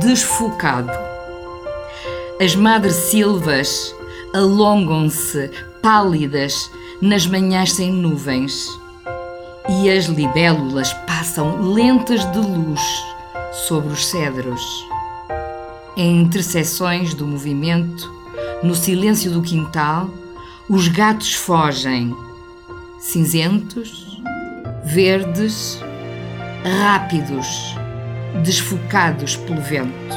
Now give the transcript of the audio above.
desfocado. As madressilvas alongam-se pálidas nas manhãs sem nuvens e as libélulas passam lentas de luz sobre os cedros. Em interseções do movimento, no silêncio do quintal, os gatos fogem, cinzentos, verdes, rápidos, desfocados pelo vento.